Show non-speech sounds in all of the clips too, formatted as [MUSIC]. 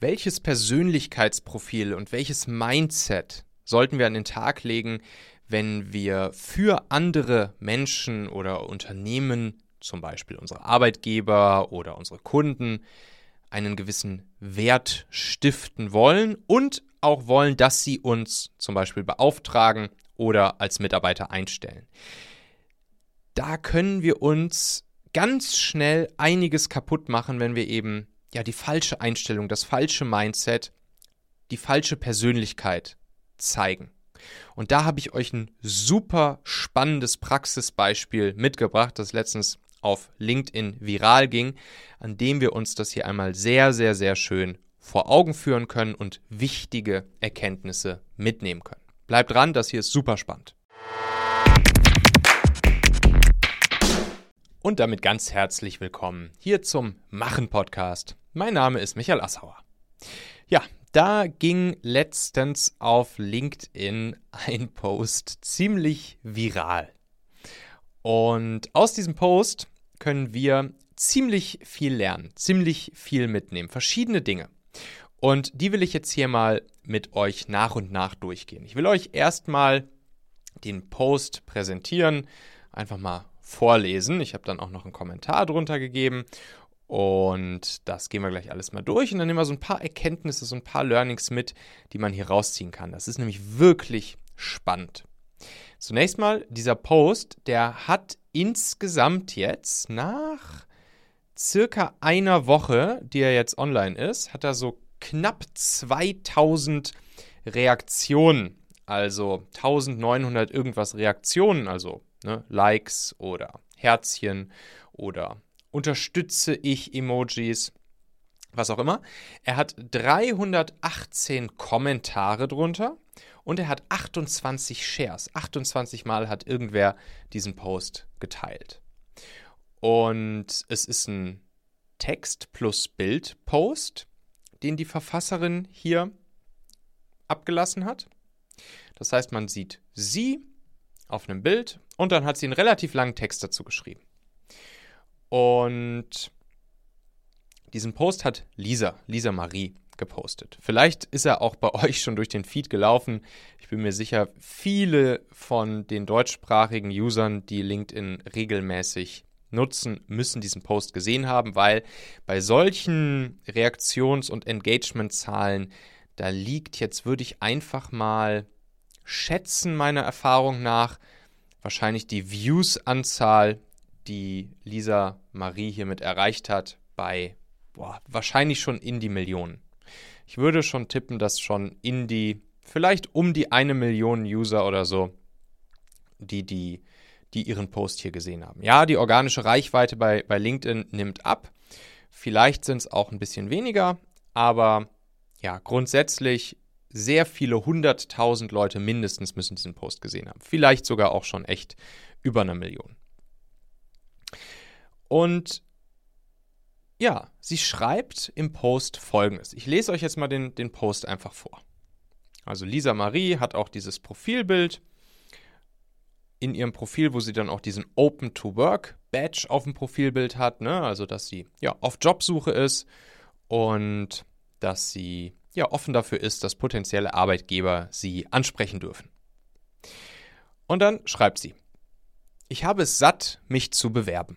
Welches Persönlichkeitsprofil und welches Mindset sollten wir an den Tag legen, wenn wir für andere Menschen oder Unternehmen, zum Beispiel unsere Arbeitgeber oder unsere Kunden, einen gewissen Wert stiften wollen und auch wollen, dass sie uns zum Beispiel beauftragen oder als Mitarbeiter einstellen. Da können wir uns ganz schnell einiges kaputt machen, wenn wir eben ja die falsche Einstellung, das falsche Mindset, die falsche Persönlichkeit zeigen. Und da habe ich euch ein super spannendes Praxisbeispiel mitgebracht, das letztens auf LinkedIn viral ging, an dem wir uns das hier einmal sehr, sehr, sehr schön vor Augen führen können und wichtige Erkenntnisse mitnehmen können. Bleibt dran, das hier ist super spannend. Und damit ganz herzlich willkommen hier zum Machen Podcast. Mein Name ist Michael Assauer. Ja, da ging letztens auf LinkedIn ein Post ziemlich viral. Und aus diesem Post können wir ziemlich viel lernen, ziemlich viel mitnehmen, verschiedene Dinge. Und die will ich jetzt hier mal mit euch nach und nach durchgehen. Ich will euch erstmal den Post präsentieren, einfach mal vorlesen. Ich habe dann auch noch einen Kommentar drunter gegeben und das gehen wir gleich alles mal durch und dann nehmen wir so ein paar Erkenntnisse, so ein paar Learnings mit, die man hier rausziehen kann. Das ist nämlich wirklich spannend. Zunächst mal, dieser Post, der hat insgesamt jetzt nach circa einer Woche, die er jetzt online ist, hat er so knapp 2000 Reaktionen, also 1900 irgendwas Reaktionen, also ne, Likes oder Herzchen oder unterstütze ich Emojis, was auch immer. Er hat 318 Kommentare drunter und er hat 28 Shares. 28 Mal hat irgendwer diesen Post geteilt. Und es ist ein Text plus Bild Post, den die Verfasserin hier abgelassen hat. Das heißt, man sieht sie auf einem Bild und dann hat sie einen relativ langen Text dazu geschrieben. Und diesen Post hat Lisa, Lisa Marie, gepostet. Vielleicht ist er auch bei [LAUGHS] euch schon durch den Feed gelaufen. Ich bin mir sicher, viele von den deutschsprachigen Usern, die LinkedIn regelmäßig nutzen, müssen diesen Post gesehen haben, weil bei solchen Reaktions- und Engagement-Zahlen, da liegt jetzt, würde ich einfach mal schätzen, meiner Erfahrung nach, wahrscheinlich die Views-Anzahl die Lisa Marie hiermit erreicht hat, bei boah, wahrscheinlich schon in die Millionen. Ich würde schon tippen, dass schon in die, vielleicht um die eine Million User oder so, die, die, die ihren Post hier gesehen haben. Ja, die organische Reichweite bei, bei LinkedIn nimmt ab. Vielleicht sind es auch ein bisschen weniger, aber ja, grundsätzlich sehr viele hunderttausend Leute mindestens müssen diesen Post gesehen haben. Vielleicht sogar auch schon echt über eine Million. Und ja, sie schreibt im Post folgendes. Ich lese euch jetzt mal den, den Post einfach vor. Also Lisa Marie hat auch dieses Profilbild in ihrem Profil, wo sie dann auch diesen Open to Work Badge auf dem Profilbild hat, ne? also dass sie ja auf Jobsuche ist und dass sie ja offen dafür ist, dass potenzielle Arbeitgeber sie ansprechen dürfen. Und dann schreibt sie: Ich habe es satt, mich zu bewerben.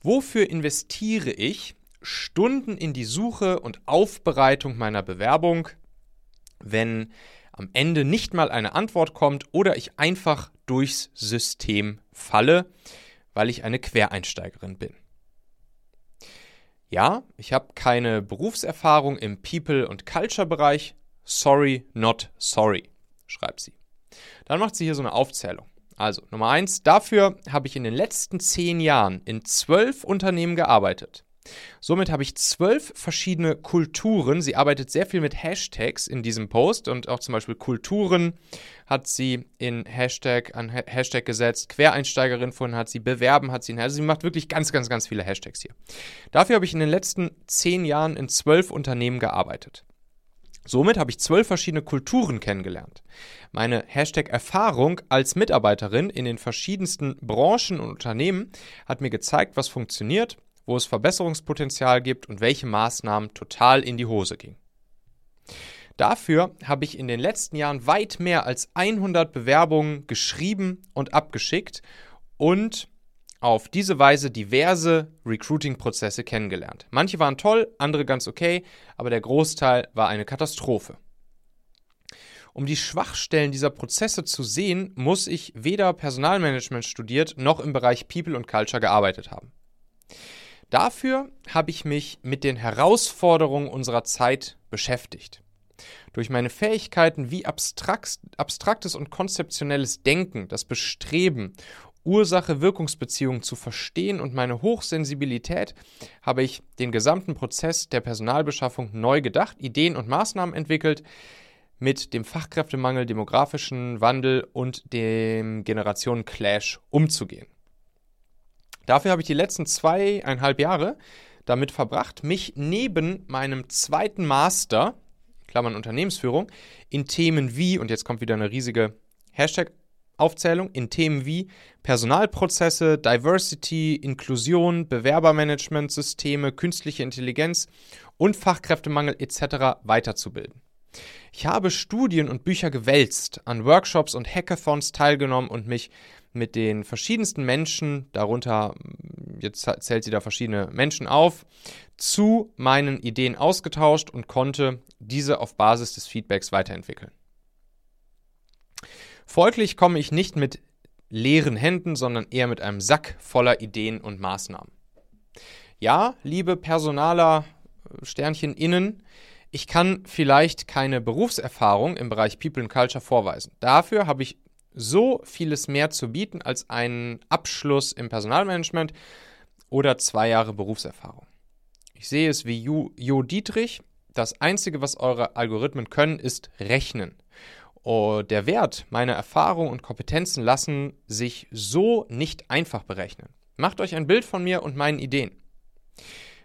Wofür investiere ich Stunden in die Suche und Aufbereitung meiner Bewerbung, wenn am Ende nicht mal eine Antwort kommt oder ich einfach durchs System falle, weil ich eine Quereinsteigerin bin? Ja, ich habe keine Berufserfahrung im People- und Culture-Bereich. Sorry, not sorry, schreibt sie. Dann macht sie hier so eine Aufzählung. Also Nummer eins, dafür habe ich in den letzten zehn Jahren in zwölf Unternehmen gearbeitet. Somit habe ich zwölf verschiedene Kulturen. Sie arbeitet sehr viel mit Hashtags in diesem Post und auch zum Beispiel Kulturen hat sie in Hashtag an Hashtag gesetzt. Quereinsteigerin von hat sie bewerben, hat sie. Also sie macht wirklich ganz, ganz, ganz viele Hashtags hier. Dafür habe ich in den letzten zehn Jahren in zwölf Unternehmen gearbeitet. Somit habe ich zwölf verschiedene Kulturen kennengelernt. Meine Hashtag-Erfahrung als Mitarbeiterin in den verschiedensten Branchen und Unternehmen hat mir gezeigt, was funktioniert, wo es Verbesserungspotenzial gibt und welche Maßnahmen total in die Hose gingen. Dafür habe ich in den letzten Jahren weit mehr als 100 Bewerbungen geschrieben und abgeschickt und auf diese Weise diverse Recruiting-Prozesse kennengelernt. Manche waren toll, andere ganz okay, aber der Großteil war eine Katastrophe. Um die Schwachstellen dieser Prozesse zu sehen, muss ich weder Personalmanagement studiert noch im Bereich People und Culture gearbeitet haben. Dafür habe ich mich mit den Herausforderungen unserer Zeit beschäftigt. Durch meine Fähigkeiten wie abstrakt, abstraktes und konzeptionelles Denken, das Bestreben Ursache-Wirkungsbeziehungen zu verstehen und meine Hochsensibilität habe ich den gesamten Prozess der Personalbeschaffung neu gedacht, Ideen und Maßnahmen entwickelt, mit dem Fachkräftemangel, demografischen Wandel und dem Generationen-Clash umzugehen. Dafür habe ich die letzten zweieinhalb Jahre damit verbracht, mich neben meinem zweiten Master, Klammern Unternehmensführung, in Themen wie, und jetzt kommt wieder eine riesige Hashtag Aufzählung in Themen wie Personalprozesse, Diversity, Inklusion, Bewerbermanagementsysteme, künstliche Intelligenz und Fachkräftemangel etc. weiterzubilden. Ich habe Studien und Bücher gewälzt, an Workshops und Hackathons teilgenommen und mich mit den verschiedensten Menschen, darunter, jetzt zählt sie da verschiedene Menschen auf, zu meinen Ideen ausgetauscht und konnte diese auf Basis des Feedbacks weiterentwickeln. Folglich komme ich nicht mit leeren Händen, sondern eher mit einem Sack voller Ideen und Maßnahmen. Ja, liebe Personaler, äh, Sternchen innen, ich kann vielleicht keine Berufserfahrung im Bereich People and Culture vorweisen. Dafür habe ich so vieles mehr zu bieten als einen Abschluss im Personalmanagement oder zwei Jahre Berufserfahrung. Ich sehe es wie Jo, jo Dietrich. Das Einzige, was eure Algorithmen können, ist rechnen. Oh, der Wert meiner Erfahrung und Kompetenzen lassen sich so nicht einfach berechnen. Macht euch ein Bild von mir und meinen Ideen.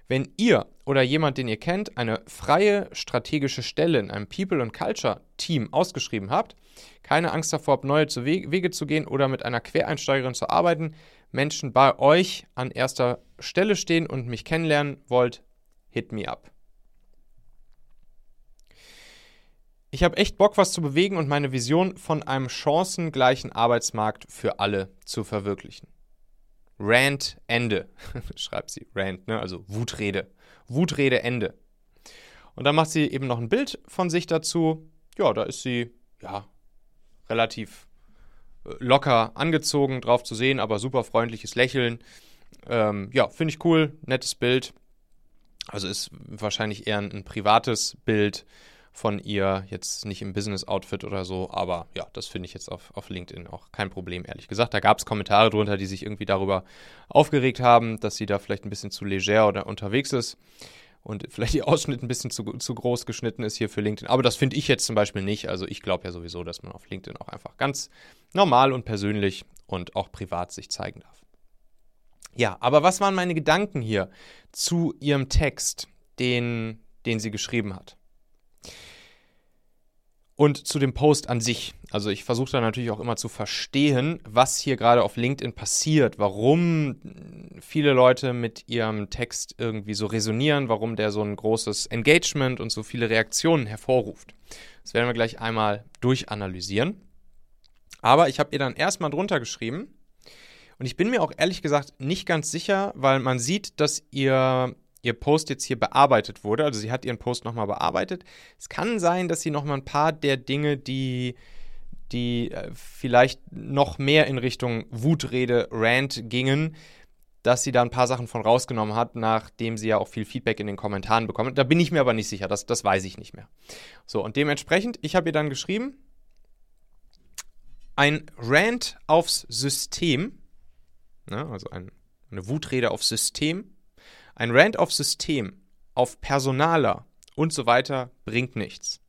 Wenn ihr oder jemand, den ihr kennt, eine freie strategische Stelle in einem People and Culture Team ausgeschrieben habt, keine Angst davor habt, neue Wege zu gehen oder mit einer Quereinsteigerin zu arbeiten, Menschen bei euch an erster Stelle stehen und mich kennenlernen wollt, hit me up. Ich habe echt Bock, was zu bewegen und meine Vision von einem chancengleichen Arbeitsmarkt für alle zu verwirklichen. Rant Ende, [LAUGHS] schreibt sie. Rant, ne? also Wutrede. Wutrede Ende. Und dann macht sie eben noch ein Bild von sich dazu. Ja, da ist sie, ja, relativ äh, locker angezogen, drauf zu sehen, aber super freundliches Lächeln. Ähm, ja, finde ich cool, nettes Bild. Also ist wahrscheinlich eher ein, ein privates Bild von ihr, jetzt nicht im Business-Outfit oder so, aber ja, das finde ich jetzt auf, auf LinkedIn auch kein Problem, ehrlich gesagt. Da gab es Kommentare drunter, die sich irgendwie darüber aufgeregt haben, dass sie da vielleicht ein bisschen zu leger oder unterwegs ist und vielleicht ihr Ausschnitt ein bisschen zu, zu groß geschnitten ist hier für LinkedIn. Aber das finde ich jetzt zum Beispiel nicht. Also ich glaube ja sowieso, dass man auf LinkedIn auch einfach ganz normal und persönlich und auch privat sich zeigen darf. Ja, aber was waren meine Gedanken hier zu ihrem Text, den, den sie geschrieben hat? Und zu dem Post an sich. Also ich versuche da natürlich auch immer zu verstehen, was hier gerade auf LinkedIn passiert, warum viele Leute mit ihrem Text irgendwie so resonieren, warum der so ein großes Engagement und so viele Reaktionen hervorruft. Das werden wir gleich einmal durchanalysieren. Aber ich habe ihr dann erstmal drunter geschrieben und ich bin mir auch ehrlich gesagt nicht ganz sicher, weil man sieht, dass ihr ihr Post jetzt hier bearbeitet wurde. Also sie hat ihren Post nochmal bearbeitet. Es kann sein, dass sie nochmal ein paar der Dinge, die, die äh, vielleicht noch mehr in Richtung Wutrede, Rant gingen, dass sie da ein paar Sachen von rausgenommen hat, nachdem sie ja auch viel Feedback in den Kommentaren bekommen hat. Da bin ich mir aber nicht sicher, das, das weiß ich nicht mehr. So, und dementsprechend, ich habe ihr dann geschrieben, ein Rant aufs System, ne, also ein, eine Wutrede aufs System, ein Rand auf System, auf Personaler und so weiter bringt nichts.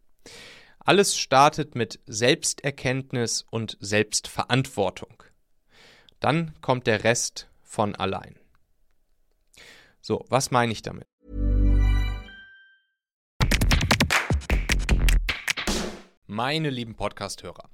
Alles startet mit Selbsterkenntnis und Selbstverantwortung. Dann kommt der Rest von allein. So, was meine ich damit? Meine lieben Podcast-Hörer.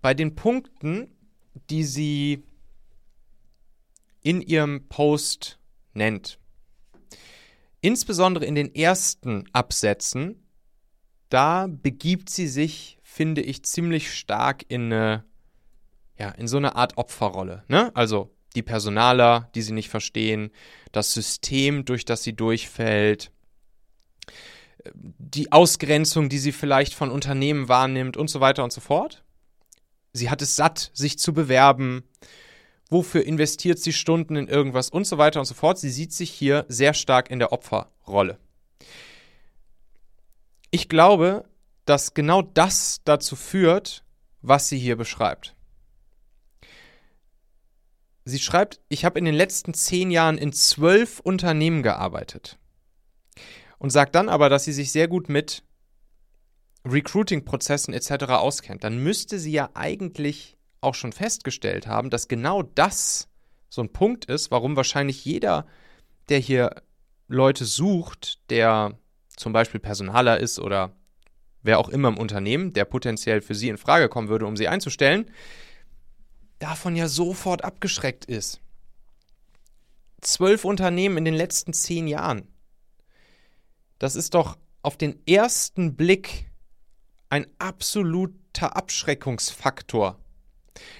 bei den Punkten, die sie in ihrem Post nennt, insbesondere in den ersten Absätzen, da begibt sie sich, finde ich, ziemlich stark in eine, ja, in so eine Art Opferrolle. Ne? Also die Personaler, die sie nicht verstehen, das System, durch das sie durchfällt, die Ausgrenzung, die sie vielleicht von Unternehmen wahrnimmt und so weiter und so fort. Sie hat es satt, sich zu bewerben. Wofür investiert sie Stunden in irgendwas und so weiter und so fort. Sie sieht sich hier sehr stark in der Opferrolle. Ich glaube, dass genau das dazu führt, was sie hier beschreibt. Sie schreibt, ich habe in den letzten zehn Jahren in zwölf Unternehmen gearbeitet und sagt dann aber, dass sie sich sehr gut mit Recruiting-Prozessen etc. auskennt, dann müsste sie ja eigentlich auch schon festgestellt haben, dass genau das so ein Punkt ist, warum wahrscheinlich jeder, der hier Leute sucht, der zum Beispiel Personaler ist oder wer auch immer im Unternehmen, der potenziell für sie in Frage kommen würde, um sie einzustellen, davon ja sofort abgeschreckt ist. Zwölf Unternehmen in den letzten zehn Jahren. Das ist doch auf den ersten Blick ein absoluter Abschreckungsfaktor.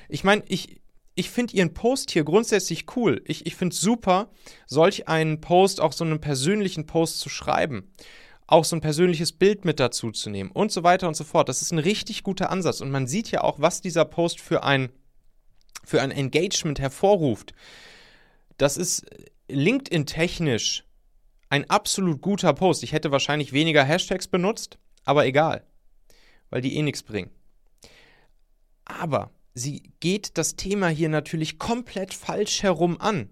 Ich meine, ich, ich finde Ihren Post hier grundsätzlich cool. Ich, ich finde es super, solch einen Post, auch so einen persönlichen Post zu schreiben. Auch so ein persönliches Bild mit dazu zu nehmen und so weiter und so fort. Das ist ein richtig guter Ansatz. Und man sieht ja auch, was dieser Post für ein, für ein Engagement hervorruft. Das ist LinkedIn-technisch ein absolut guter Post. Ich hätte wahrscheinlich weniger Hashtags benutzt, aber egal weil die eh nichts bringen. Aber sie geht das Thema hier natürlich komplett falsch herum an.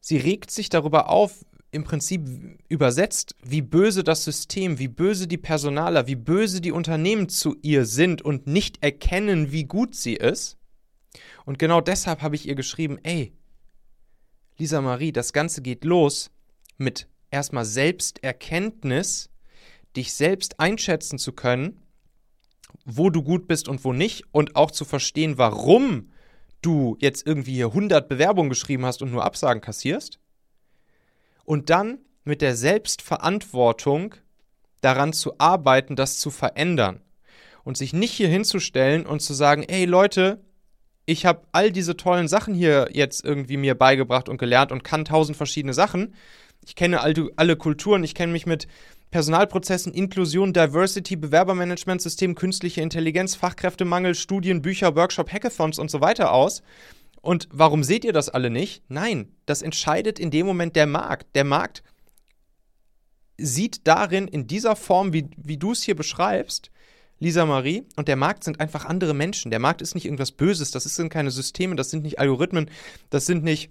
Sie regt sich darüber auf, im Prinzip übersetzt, wie böse das System, wie böse die Personaler, wie böse die Unternehmen zu ihr sind und nicht erkennen, wie gut sie ist. Und genau deshalb habe ich ihr geschrieben, ey, Lisa Marie, das Ganze geht los mit erstmal Selbsterkenntnis, dich selbst einschätzen zu können wo du gut bist und wo nicht und auch zu verstehen, warum du jetzt irgendwie hier 100 Bewerbungen geschrieben hast und nur Absagen kassierst. Und dann mit der Selbstverantwortung daran zu arbeiten, das zu verändern. Und sich nicht hier hinzustellen und zu sagen, ey Leute, ich habe all diese tollen Sachen hier jetzt irgendwie mir beigebracht und gelernt und kann tausend verschiedene Sachen. Ich kenne all, alle Kulturen, ich kenne mich mit Personalprozessen, Inklusion, Diversity, Bewerbermanagement, System, künstliche Intelligenz, Fachkräftemangel, Studien, Bücher, Workshop, Hackathons und so weiter aus. Und warum seht ihr das alle nicht? Nein, das entscheidet in dem Moment der Markt. Der Markt sieht darin in dieser Form, wie, wie du es hier beschreibst, Lisa Marie, und der Markt sind einfach andere Menschen. Der Markt ist nicht irgendwas Böses, das sind keine Systeme, das sind nicht Algorithmen, das sind nicht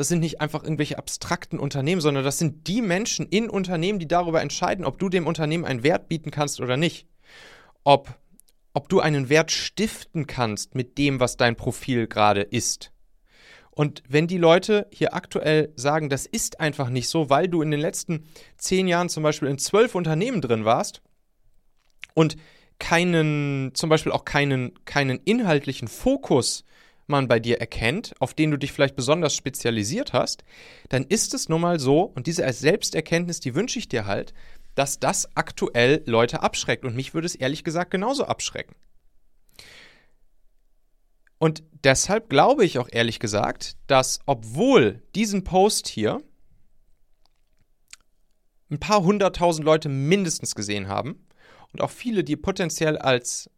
das sind nicht einfach irgendwelche abstrakten Unternehmen, sondern das sind die Menschen in Unternehmen, die darüber entscheiden, ob du dem Unternehmen einen Wert bieten kannst oder nicht. Ob, ob du einen Wert stiften kannst mit dem, was dein Profil gerade ist. Und wenn die Leute hier aktuell sagen, das ist einfach nicht so, weil du in den letzten zehn Jahren zum Beispiel in zwölf Unternehmen drin warst und keinen, zum Beispiel auch keinen, keinen inhaltlichen Fokus man bei dir erkennt, auf den du dich vielleicht besonders spezialisiert hast, dann ist es nun mal so, und diese Selbsterkenntnis, die wünsche ich dir halt, dass das aktuell Leute abschreckt. Und mich würde es ehrlich gesagt genauso abschrecken. Und deshalb glaube ich auch ehrlich gesagt, dass obwohl diesen Post hier ein paar hunderttausend Leute mindestens gesehen haben und auch viele, die potenziell als,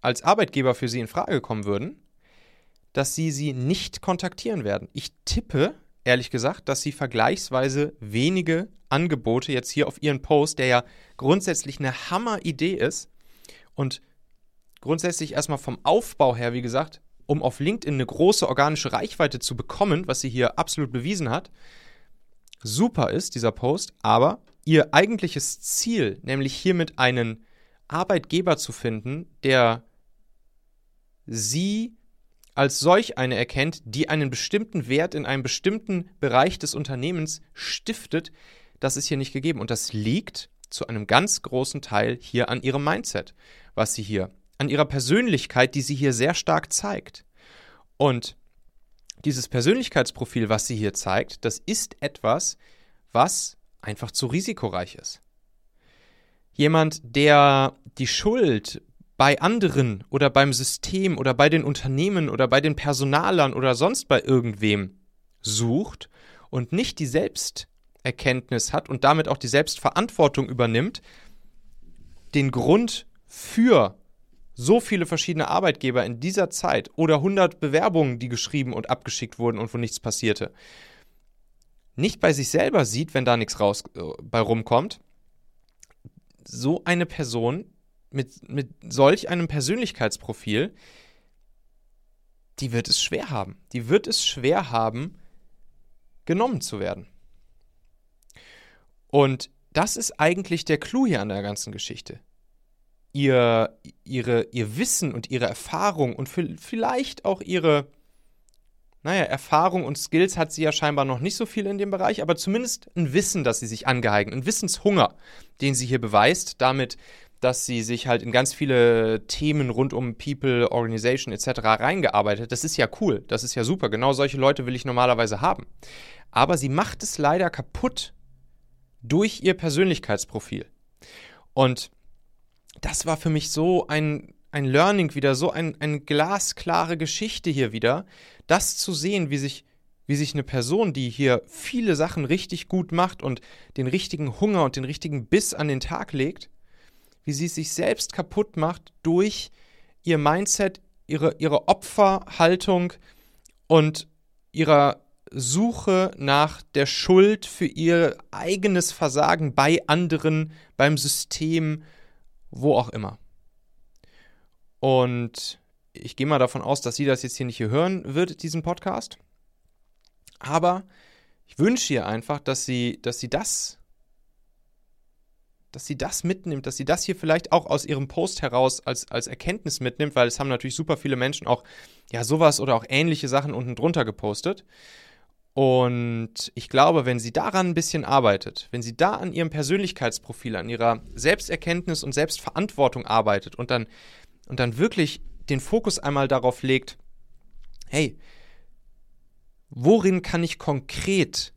als Arbeitgeber für sie in Frage kommen würden, dass sie sie nicht kontaktieren werden. Ich tippe, ehrlich gesagt, dass sie vergleichsweise wenige Angebote jetzt hier auf ihren Post, der ja grundsätzlich eine Hammer-Idee ist und grundsätzlich erstmal vom Aufbau her, wie gesagt, um auf LinkedIn eine große organische Reichweite zu bekommen, was sie hier absolut bewiesen hat, super ist, dieser Post, aber ihr eigentliches Ziel, nämlich hiermit einen Arbeitgeber zu finden, der sie als solch eine erkennt, die einen bestimmten Wert in einem bestimmten Bereich des Unternehmens stiftet, das ist hier nicht gegeben. Und das liegt zu einem ganz großen Teil hier an ihrem Mindset, was sie hier, an ihrer Persönlichkeit, die sie hier sehr stark zeigt. Und dieses Persönlichkeitsprofil, was sie hier zeigt, das ist etwas, was einfach zu risikoreich ist. Jemand, der die Schuld bei anderen oder beim System oder bei den Unternehmen oder bei den Personalern oder sonst bei irgendwem sucht und nicht die Selbsterkenntnis hat und damit auch die Selbstverantwortung übernimmt, den Grund für so viele verschiedene Arbeitgeber in dieser Zeit oder 100 Bewerbungen, die geschrieben und abgeschickt wurden und wo nichts passierte, nicht bei sich selber sieht, wenn da nichts raus äh, bei rumkommt, so eine Person mit, mit solch einem Persönlichkeitsprofil, die wird es schwer haben. Die wird es schwer haben, genommen zu werden. Und das ist eigentlich der Clou hier an der ganzen Geschichte ihr, ihre, ihr Wissen und ihre Erfahrung und vielleicht auch ihre, naja, Erfahrung und Skills hat sie ja scheinbar noch nicht so viel in dem Bereich, aber zumindest ein Wissen, das sie sich angeeignet, ein Wissenshunger, den sie hier beweist, damit, dass sie sich halt in ganz viele Themen rund um People, Organization etc. reingearbeitet. Das ist ja cool, das ist ja super. Genau solche Leute will ich normalerweise haben. Aber sie macht es leider kaputt durch ihr Persönlichkeitsprofil. Und das war für mich so ein, ein Learning wieder, so ein, eine glasklare Geschichte hier wieder, das zu sehen, wie sich, wie sich eine Person, die hier viele Sachen richtig gut macht und den richtigen Hunger und den richtigen Biss an den Tag legt, wie sie sich selbst kaputt macht durch ihr Mindset, ihre, ihre Opferhaltung und ihrer Suche nach der Schuld für ihr eigenes Versagen bei anderen, beim System, wo auch immer. Und ich gehe mal davon aus, dass sie das jetzt hier nicht hier hören wird, diesen Podcast. Aber ich wünsche ihr einfach, dass sie, dass sie das, dass sie das mitnimmt, dass sie das hier vielleicht auch aus ihrem Post heraus als, als Erkenntnis mitnimmt, weil es haben natürlich super viele Menschen auch ja sowas oder auch ähnliche Sachen unten drunter gepostet. Und ich glaube, wenn sie daran ein bisschen arbeitet, wenn sie da an ihrem Persönlichkeitsprofil, an ihrer Selbsterkenntnis und Selbstverantwortung arbeitet und dann, und dann wirklich den Fokus einmal darauf legt, hey, worin kann ich konkret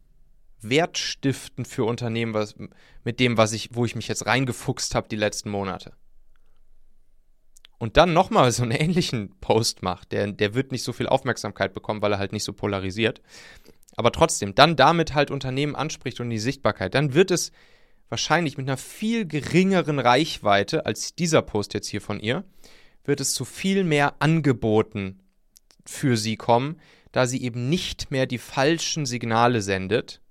Wert stiften für Unternehmen, was, mit dem, was ich, wo ich mich jetzt reingefuchst habe die letzten Monate? Und dann nochmal so einen [LAUGHS] ähnlichen Post macht, der, der wird nicht so viel Aufmerksamkeit bekommen, weil er halt nicht so polarisiert aber trotzdem, dann damit halt Unternehmen anspricht und die Sichtbarkeit, dann wird es wahrscheinlich mit einer viel geringeren Reichweite als dieser Post jetzt hier von ihr, wird es zu viel mehr Angeboten für sie kommen, da sie eben nicht mehr die falschen Signale sendet,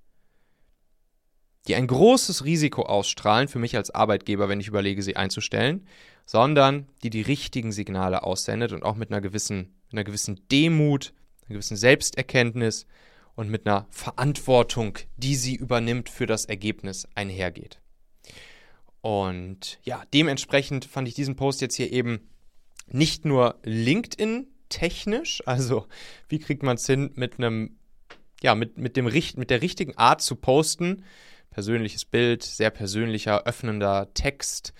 die ein großes Risiko ausstrahlen für mich als Arbeitgeber, wenn ich überlege, sie einzustellen, sondern die die richtigen Signale aussendet und auch mit einer gewissen, einer gewissen Demut, einer gewissen Selbsterkenntnis und mit einer Verantwortung, die sie übernimmt für das Ergebnis einhergeht. Und ja, dementsprechend fand ich diesen Post jetzt hier eben nicht nur LinkedIn technisch, also wie kriegt man es hin, mit einem, ja, mit, mit, dem, mit der richtigen Art zu posten, persönliches Bild, sehr persönlicher, öffnender Text,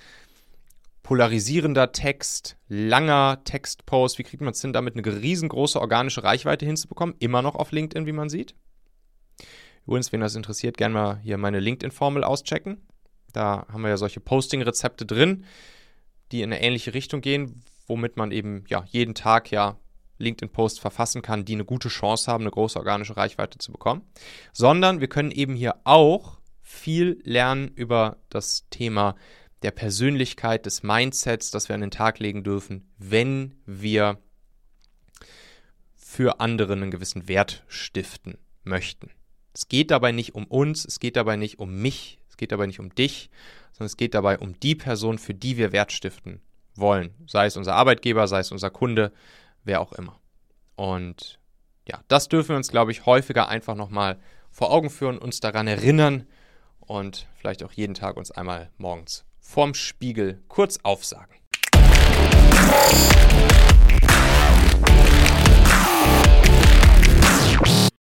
polarisierender Text, langer Textpost. Wie kriegt man es hin, damit eine riesengroße organische Reichweite hinzubekommen? Immer noch auf LinkedIn, wie man sieht. Übrigens, wenn das interessiert, gerne mal hier meine LinkedIn-Formel auschecken. Da haben wir ja solche Posting-Rezepte drin, die in eine ähnliche Richtung gehen, womit man eben ja jeden Tag ja LinkedIn-Posts verfassen kann, die eine gute Chance haben, eine große organische Reichweite zu bekommen, sondern wir können eben hier auch viel lernen über das Thema der Persönlichkeit, des Mindsets, das wir an den Tag legen dürfen, wenn wir für andere einen gewissen Wert stiften möchten. Es geht dabei nicht um uns, es geht dabei nicht um mich, es geht dabei nicht um dich, sondern es geht dabei um die Person, für die wir Wert stiften wollen. Sei es unser Arbeitgeber, sei es unser Kunde, wer auch immer. Und ja, das dürfen wir uns, glaube ich, häufiger einfach nochmal vor Augen führen, uns daran erinnern und vielleicht auch jeden Tag uns einmal morgens vorm Spiegel kurz aufsagen.